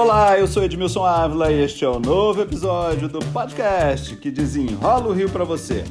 Olá, eu sou Edmilson Ávila e este é o novo episódio do podcast que desenrola o Rio para você.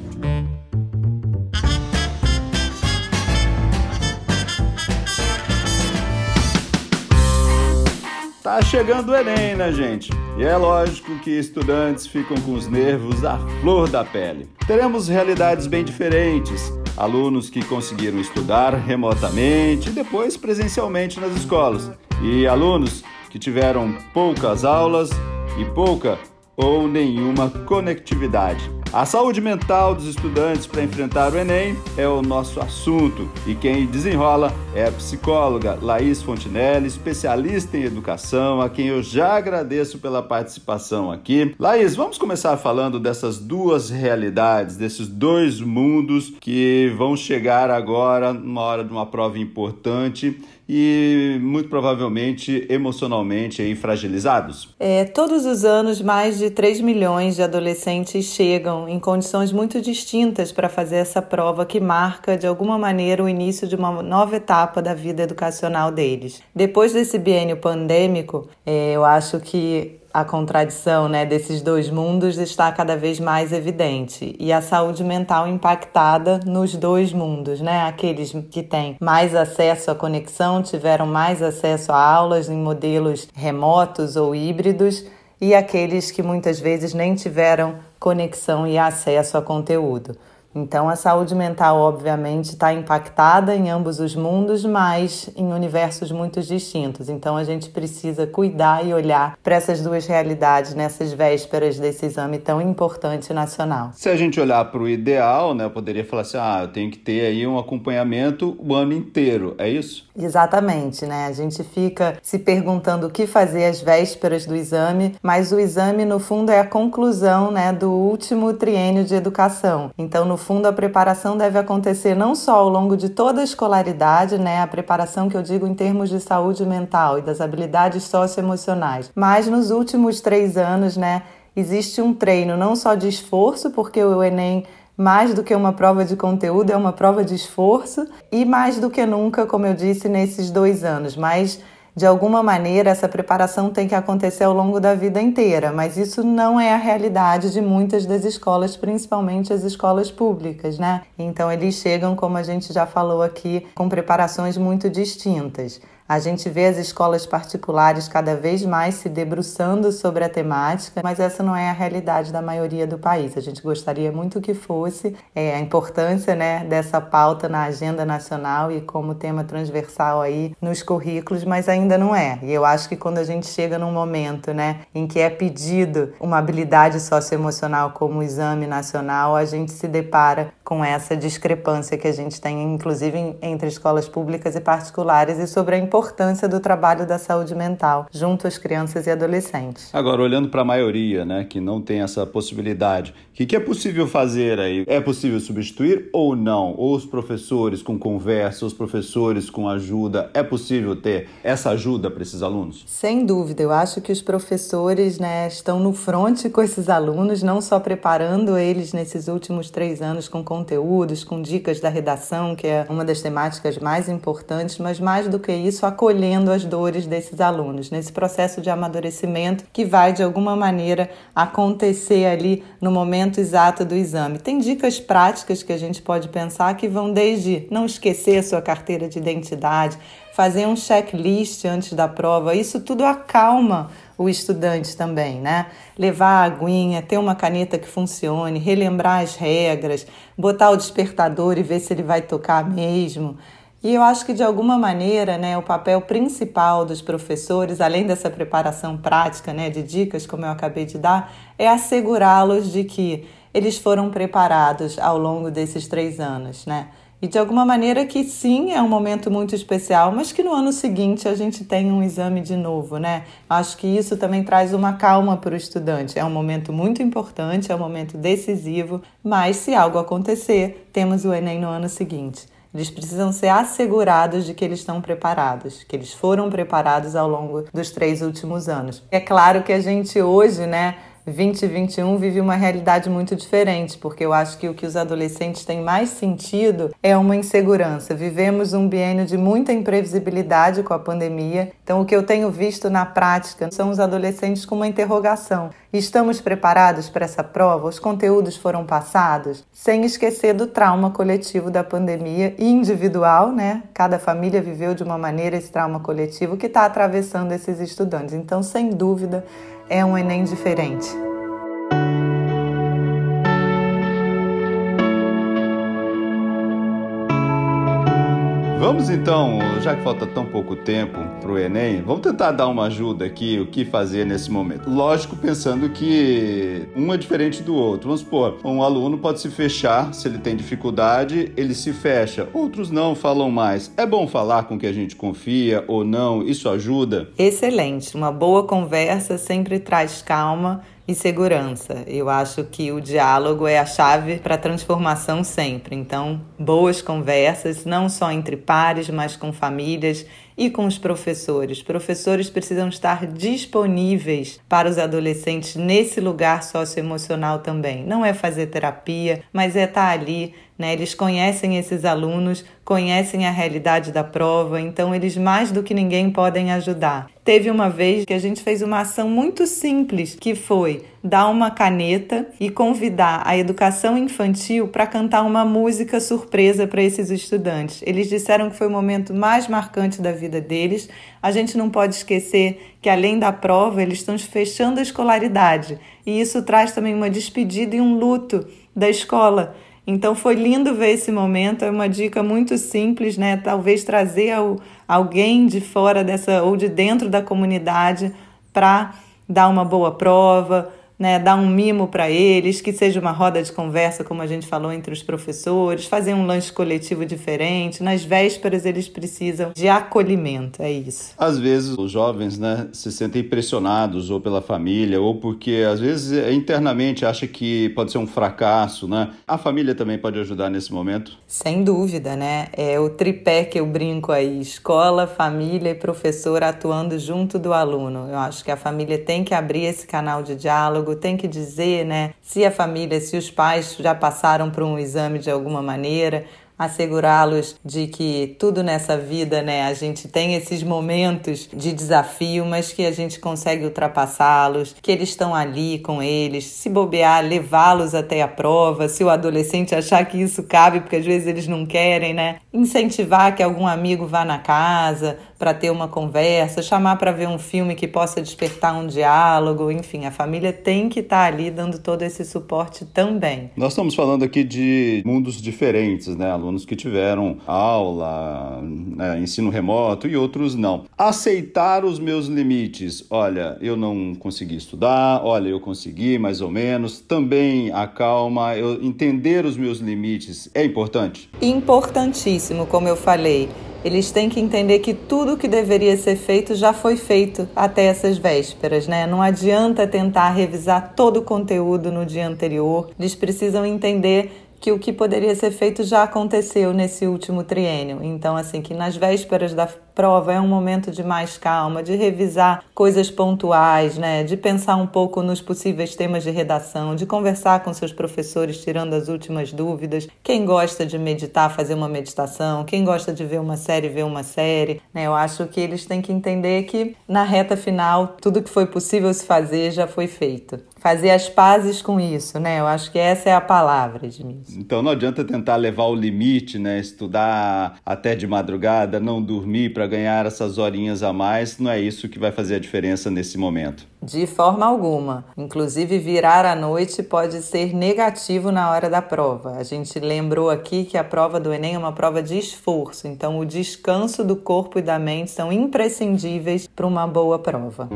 Tá chegando o Enem, né, gente? E é lógico que estudantes ficam com os nervos à flor da pele. Teremos realidades bem diferentes. Alunos que conseguiram estudar remotamente e depois presencialmente nas escolas. E alunos que tiveram poucas aulas e pouca ou nenhuma conectividade. A saúde mental dos estudantes para enfrentar o Enem é o nosso assunto e quem desenrola é a psicóloga Laís Fontinelli, especialista em educação, a quem eu já agradeço pela participação aqui. Laís, vamos começar falando dessas duas realidades, desses dois mundos que vão chegar agora numa hora de uma prova importante e muito provavelmente emocionalmente aí fragilizados? É, todos os anos, mais de 3 milhões de adolescentes chegam em condições muito distintas para fazer essa prova que marca, de alguma maneira, o início de uma nova etapa da vida educacional deles. Depois desse biênio pandêmico, é, eu acho que a contradição né, desses dois mundos está cada vez mais evidente e a saúde mental impactada nos dois mundos, né? Aqueles que têm mais acesso à conexão tiveram mais acesso a aulas em modelos remotos ou híbridos e aqueles que muitas vezes nem tiveram conexão e acesso a conteúdo. Então, a saúde mental, obviamente, está impactada em ambos os mundos, mas em universos muito distintos. Então, a gente precisa cuidar e olhar para essas duas realidades nessas vésperas desse exame tão importante nacional. Se a gente olhar para o ideal, né, eu poderia falar assim: ah, eu tenho que ter aí um acompanhamento o ano inteiro, é isso? Exatamente, né? A gente fica se perguntando o que fazer às vésperas do exame, mas o exame, no fundo, é a conclusão né, do último triênio de educação. Então, no fundo, a preparação deve acontecer não só ao longo de toda a escolaridade, né, a preparação que eu digo em termos de saúde mental e das habilidades socioemocionais, mas nos últimos três anos, né, existe um treino não só de esforço, porque o Enem mais do que uma prova de conteúdo, é uma prova de esforço e mais do que nunca, como eu disse, nesses dois anos, mas de alguma maneira, essa preparação tem que acontecer ao longo da vida inteira, mas isso não é a realidade de muitas das escolas, principalmente as escolas públicas, né? Então, eles chegam, como a gente já falou aqui, com preparações muito distintas. A gente vê as escolas particulares cada vez mais se debruçando sobre a temática, mas essa não é a realidade da maioria do país. A gente gostaria muito que fosse é, a importância né, dessa pauta na agenda nacional e como tema transversal aí nos currículos, mas ainda não é. E eu acho que quando a gente chega num momento né, em que é pedido uma habilidade socioemocional como o exame nacional, a gente se depara com essa discrepância que a gente tem, inclusive entre escolas públicas e particulares, e sobre a importância importância do trabalho da saúde mental junto às crianças e adolescentes. Agora, olhando para a maioria, né, que não tem essa possibilidade, o que, que é possível fazer aí? É possível substituir ou não? Ou os professores com conversa, os professores com ajuda, é possível ter essa ajuda para esses alunos? Sem dúvida, eu acho que os professores né, estão no fronte com esses alunos, não só preparando eles nesses últimos três anos com conteúdos, com dicas da redação, que é uma das temáticas mais importantes, mas mais do que isso, acolhendo as dores desses alunos, nesse processo de amadurecimento que vai, de alguma maneira, acontecer ali no momento exato do exame. Tem dicas práticas que a gente pode pensar que vão desde não esquecer a sua carteira de identidade, fazer um checklist antes da prova, isso tudo acalma o estudante também, né? Levar a aguinha, ter uma caneta que funcione, relembrar as regras, botar o despertador e ver se ele vai tocar mesmo. E eu acho que de alguma maneira, né, o papel principal dos professores, além dessa preparação prática, né, de dicas como eu acabei de dar, é assegurá-los de que eles foram preparados ao longo desses três anos, né? E de alguma maneira que sim, é um momento muito especial, mas que no ano seguinte a gente tem um exame de novo, né? Acho que isso também traz uma calma para o estudante. É um momento muito importante, é um momento decisivo, mas se algo acontecer, temos o Enem no ano seguinte. Eles precisam ser assegurados de que eles estão preparados, que eles foram preparados ao longo dos três últimos anos. É claro que a gente hoje, né, 2021 vive uma realidade muito diferente, porque eu acho que o que os adolescentes têm mais sentido é uma insegurança. Vivemos um biênio de muita imprevisibilidade com a pandemia, então o que eu tenho visto na prática são os adolescentes com uma interrogação. Estamos preparados para essa prova? Os conteúdos foram passados? Sem esquecer do trauma coletivo da pandemia e individual, né? Cada família viveu de uma maneira esse trauma coletivo que está atravessando esses estudantes. Então, sem dúvida, é um Enem diferente. Vamos então, já que falta tão pouco tempo para o Enem, vamos tentar dar uma ajuda aqui, o que fazer nesse momento. Lógico, pensando que um é diferente do outro. Vamos supor, um aluno pode se fechar, se ele tem dificuldade, ele se fecha. Outros não, falam mais. É bom falar com que a gente confia ou não, isso ajuda? Excelente, uma boa conversa sempre traz calma e segurança. Eu acho que o diálogo é a chave para a transformação sempre. Então, boas conversas, não só entre pares, mas com famílias e com os professores. Professores precisam estar disponíveis para os adolescentes nesse lugar socioemocional também. Não é fazer terapia, mas é estar ali né? Eles conhecem esses alunos, conhecem a realidade da prova, então eles mais do que ninguém podem ajudar. Teve uma vez que a gente fez uma ação muito simples, que foi dar uma caneta e convidar a educação infantil para cantar uma música surpresa para esses estudantes. Eles disseram que foi o momento mais marcante da vida deles. A gente não pode esquecer que além da prova, eles estão fechando a escolaridade, e isso traz também uma despedida e um luto da escola. Então foi lindo ver esse momento, é uma dica muito simples, né? Talvez trazer alguém de fora dessa ou de dentro da comunidade para dar uma boa prova, né, dar um mimo para eles, que seja uma roda de conversa, como a gente falou entre os professores, fazer um lanche coletivo diferente. Nas vésperas eles precisam de acolhimento, é isso. Às vezes os jovens, né, se sentem pressionados ou pela família ou porque às vezes internamente acha que pode ser um fracasso, né? A família também pode ajudar nesse momento? Sem dúvida, né? É o tripé que eu brinco aí, escola, família e professor atuando junto do aluno. Eu acho que a família tem que abrir esse canal de diálogo psicólogo tem que dizer, né, se a família, se os pais já passaram por um exame de alguma maneira, assegurá-los de que tudo nessa vida, né, a gente tem esses momentos de desafio, mas que a gente consegue ultrapassá-los, que eles estão ali com eles, se bobear, levá-los até a prova, se o adolescente achar que isso cabe, porque às vezes eles não querem, né? Incentivar que algum amigo vá na casa, para ter uma conversa, chamar para ver um filme que possa despertar um diálogo, enfim, a família tem que estar tá ali dando todo esse suporte também. Nós estamos falando aqui de mundos diferentes, né? Alunos que tiveram aula, né, ensino remoto e outros não. Aceitar os meus limites. Olha, eu não consegui estudar, olha, eu consegui mais ou menos. Também a calma, eu entender os meus limites é importante? Importantíssimo, como eu falei. Eles têm que entender que tudo que deveria ser feito já foi feito até essas vésperas, né? Não adianta tentar revisar todo o conteúdo no dia anterior. Eles precisam entender que o que poderia ser feito já aconteceu nesse último triênio. Então, assim, que nas vésperas da prova é um momento de mais calma, de revisar coisas pontuais, né? De pensar um pouco nos possíveis temas de redação, de conversar com seus professores tirando as últimas dúvidas. Quem gosta de meditar, fazer uma meditação, quem gosta de ver uma série, ver uma série, né? Eu acho que eles têm que entender que na reta final tudo que foi possível se fazer já foi feito. Fazer as pazes com isso, né? Eu acho que essa é a palavra, Edmilson. Então não adianta tentar levar o limite, né? Estudar até de madrugada, não dormir para ganhar essas horinhas a mais, não é isso que vai fazer a diferença nesse momento. De forma alguma. Inclusive, virar à noite pode ser negativo na hora da prova. A gente lembrou aqui que a prova do Enem é uma prova de esforço, então o descanso do corpo e da mente são imprescindíveis para uma boa prova.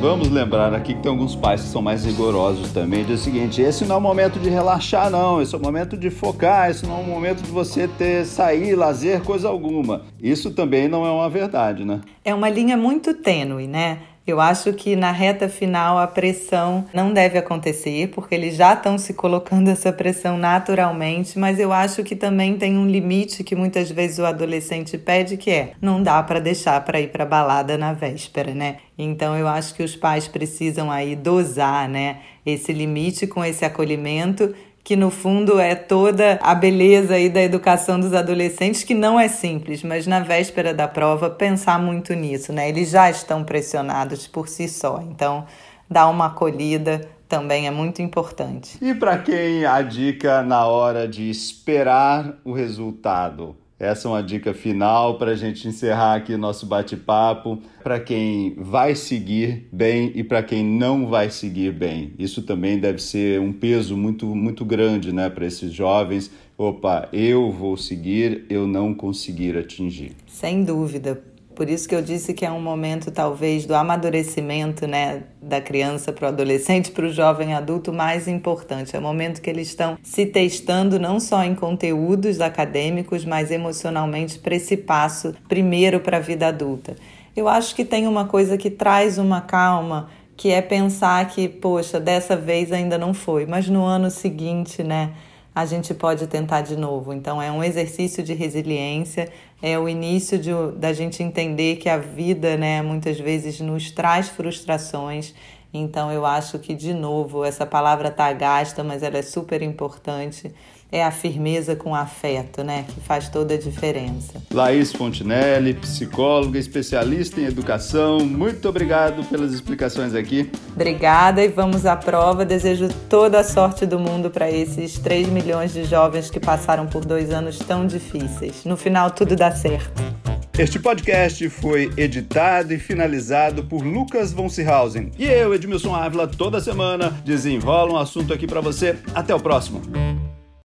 Vamos lembrar aqui que tem alguns pais que são mais rigorosos também. Diz o seguinte: esse não é o momento de relaxar, não. Esse é o momento de focar. Esse não é o momento de você ter sair, lazer, coisa alguma. Isso também não é uma verdade, né? É uma linha muito tênue, né? Eu acho que na reta final a pressão não deve acontecer, porque eles já estão se colocando essa pressão naturalmente, mas eu acho que também tem um limite que muitas vezes o adolescente pede, que é não dá para deixar para ir para balada na véspera, né? Então eu acho que os pais precisam aí dosar, né, esse limite com esse acolhimento que no fundo é toda a beleza aí da educação dos adolescentes, que não é simples, mas na véspera da prova pensar muito nisso, né? Eles já estão pressionados por si só, então dar uma acolhida também é muito importante. E para quem a dica na hora de esperar o resultado? Essa é uma dica final para a gente encerrar aqui nosso bate-papo. Para quem vai seguir bem e para quem não vai seguir bem. Isso também deve ser um peso muito, muito grande né, para esses jovens. Opa, eu vou seguir, eu não conseguir atingir. Sem dúvida, por isso que eu disse que é um momento, talvez, do amadurecimento né, da criança para o adolescente, para o jovem adulto mais importante. É o momento que eles estão se testando não só em conteúdos acadêmicos, mas emocionalmente para esse passo primeiro para a vida adulta. Eu acho que tem uma coisa que traz uma calma que é pensar que, poxa, dessa vez ainda não foi, mas no ano seguinte, né? A gente pode tentar de novo. Então, é um exercício de resiliência, é o início de, da gente entender que a vida, né, muitas vezes nos traz frustrações. Então, eu acho que, de novo, essa palavra está gasta, mas ela é super importante é a firmeza com afeto, né? Que faz toda a diferença. Laís Fontinelli, psicóloga, especialista em educação, muito obrigado pelas explicações aqui. Obrigada e vamos à prova. Desejo toda a sorte do mundo para esses 3 milhões de jovens que passaram por dois anos tão difíceis. No final, tudo dá certo. Este podcast foi editado e finalizado por Lucas von Seehausen. E eu, Edmilson Ávila, toda semana desenrola um assunto aqui para você. Até o próximo.